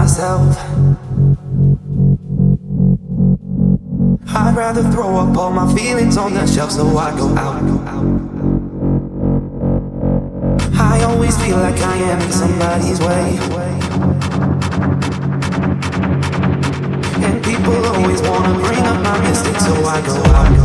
myself. I'd rather throw up all my feelings on the shelf so I go out. I always feel like I am in somebody's way. And people always wanna bring up my mistakes so I go out.